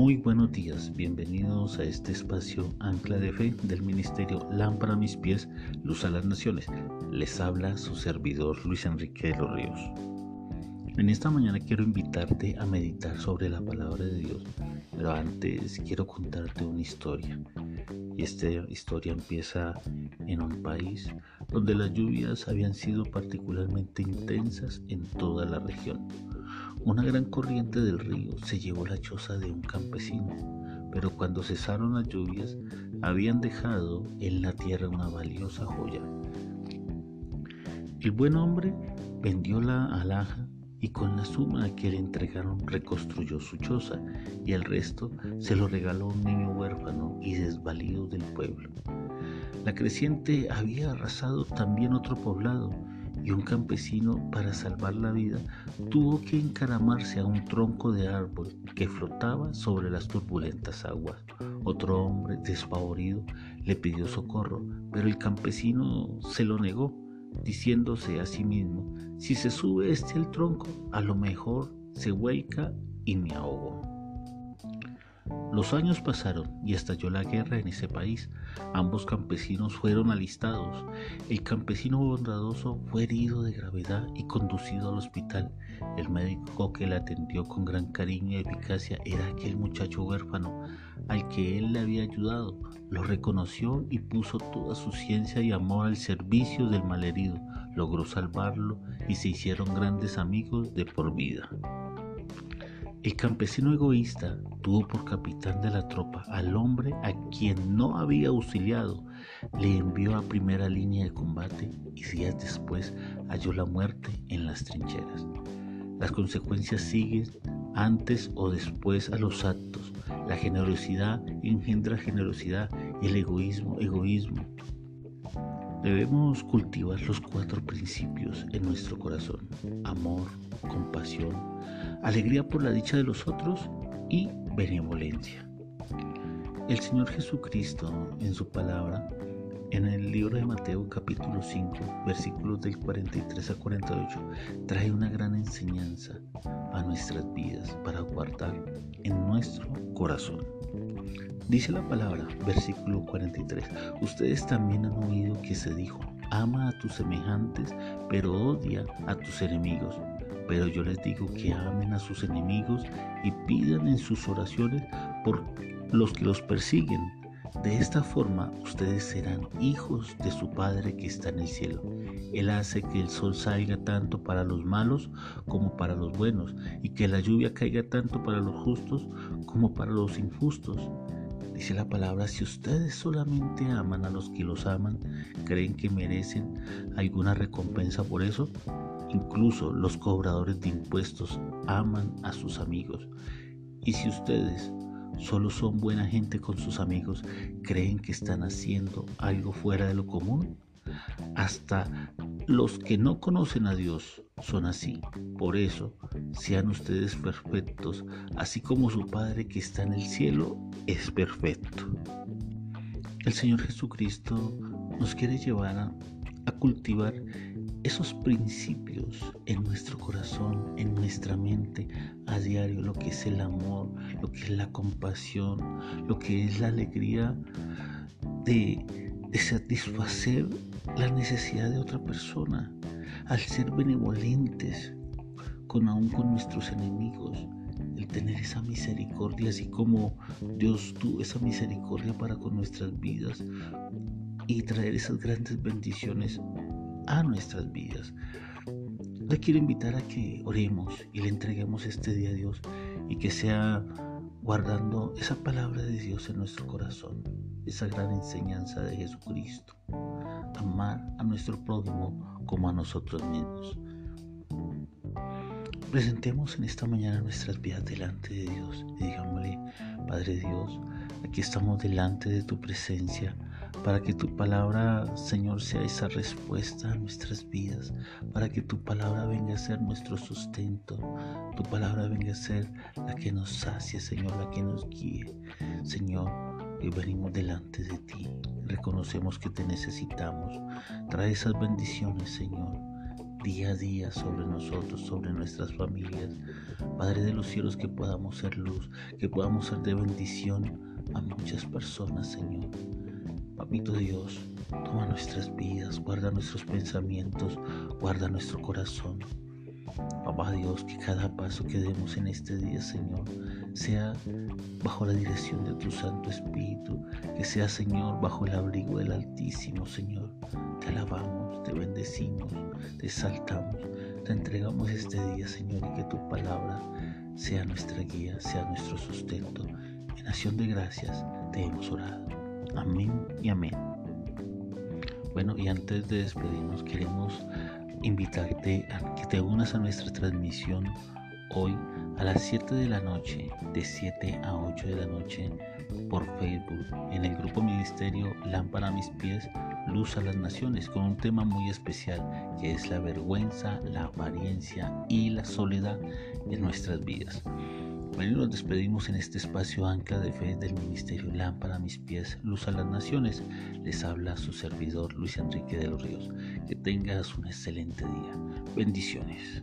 Muy buenos días, bienvenidos a este espacio Ancla de Fe del Ministerio Lámpara a mis pies, Luz a las Naciones. Les habla su servidor Luis Enrique de los Ríos. En esta mañana quiero invitarte a meditar sobre la palabra de Dios, pero antes quiero contarte una historia. Y esta historia empieza en un país donde las lluvias habían sido particularmente intensas en toda la región. Una gran corriente del río se llevó la choza de un campesino, pero cuando cesaron las lluvias habían dejado en la tierra una valiosa joya. El buen hombre vendió la alhaja y con la suma que le entregaron reconstruyó su choza y el resto se lo regaló a un niño huérfano y desvalido del pueblo. La creciente había arrasado también otro poblado y un campesino para salvar la vida tuvo que encaramarse a un tronco de árbol que flotaba sobre las turbulentas aguas. Otro hombre despavorido le pidió socorro, pero el campesino se lo negó, diciéndose a sí mismo, si se sube este el tronco, a lo mejor se vuelca y me ahogo. Los años pasaron y estalló la guerra en ese país. Ambos campesinos fueron alistados. El campesino bondadoso fue herido de gravedad y conducido al hospital. El médico que le atendió con gran cariño y eficacia era aquel muchacho huérfano al que él le había ayudado. Lo reconoció y puso toda su ciencia y amor al servicio del malherido. Logró salvarlo y se hicieron grandes amigos de por vida. El campesino egoísta tuvo por capitán de la tropa al hombre a quien no había auxiliado, le envió a primera línea de combate y días después halló la muerte en las trincheras. Las consecuencias siguen antes o después a los actos. La generosidad engendra generosidad y el egoísmo egoísmo. Debemos cultivar los cuatro principios en nuestro corazón. Amor, compasión, alegría por la dicha de los otros y benevolencia. El Señor Jesucristo en su palabra, en el libro de Mateo capítulo 5, versículos del 43 a 48, trae una gran enseñanza a nuestras vidas para guardar en nuestro corazón. Dice la palabra, versículo 43, ustedes también han oído que se dijo, ama a tus semejantes, pero odia a tus enemigos. Pero yo les digo que amen a sus enemigos y pidan en sus oraciones por los que los persiguen. De esta forma ustedes serán hijos de su Padre que está en el cielo. Él hace que el sol salga tanto para los malos como para los buenos y que la lluvia caiga tanto para los justos como para los injustos. Dice la palabra, si ustedes solamente aman a los que los aman, creen que merecen alguna recompensa por eso. Incluso los cobradores de impuestos aman a sus amigos. Y si ustedes solo son buena gente con sus amigos, ¿creen que están haciendo algo fuera de lo común? Hasta los que no conocen a Dios son así. Por eso, sean ustedes perfectos, así como su Padre que está en el cielo es perfecto. El Señor Jesucristo nos quiere llevar a, cultivar esos principios en nuestro corazón, en nuestra mente a diario, lo que es el amor, lo que es la compasión, lo que es la alegría de, satisfacer la necesidad de otra persona, al ser benevolentes con aún con nuestros enemigos, el tener esa misericordia, así como Dios tuvo esa misericordia para con nuestras vidas y traer esas grandes bendiciones a nuestras vidas. Le quiero invitar a que oremos y le entreguemos este día a Dios y que sea guardando esa palabra de Dios en nuestro corazón, esa gran enseñanza de Jesucristo. Amar a nuestro prójimo como a nosotros mismos. Presentemos en esta mañana nuestras vidas delante de Dios y digámosle, Padre Dios, aquí estamos delante de tu presencia para que tu palabra, Señor, sea esa respuesta a nuestras vidas, para que tu palabra venga a ser nuestro sustento, tu palabra venga a ser la que nos sacie, Señor, la que nos guíe. Señor, hoy venimos delante de ti, reconocemos que te necesitamos. Trae esas bendiciones, Señor, día a día sobre nosotros, sobre nuestras familias. Padre de los cielos, que podamos ser luz, que podamos ser de bendición a muchas personas, Señor. Papito Dios, toma nuestras vidas, guarda nuestros pensamientos, guarda nuestro corazón. Papá Dios, que cada paso que demos en este día, Señor, sea bajo la dirección de tu Santo Espíritu, que sea, Señor, bajo el abrigo del Altísimo, Señor. Te alabamos, te bendecimos, te exaltamos, te entregamos este día, Señor, y que tu palabra sea nuestra guía, sea nuestro sustento. En acción de gracias te hemos orado. Amén y amén. Bueno, y antes de despedirnos, queremos invitarte a que te unas a nuestra transmisión hoy a las 7 de la noche, de 7 a 8 de la noche, por Facebook, en el grupo Ministerio Lámpara a mis pies, Luz a las Naciones, con un tema muy especial que es la vergüenza, la apariencia y la soledad en nuestras vidas. Hoy nos despedimos en este espacio Ancla de Fe del Ministerio Lámpara a mis pies, Luz a las Naciones. Les habla su servidor Luis Enrique de los Ríos. Que tengas un excelente día. Bendiciones.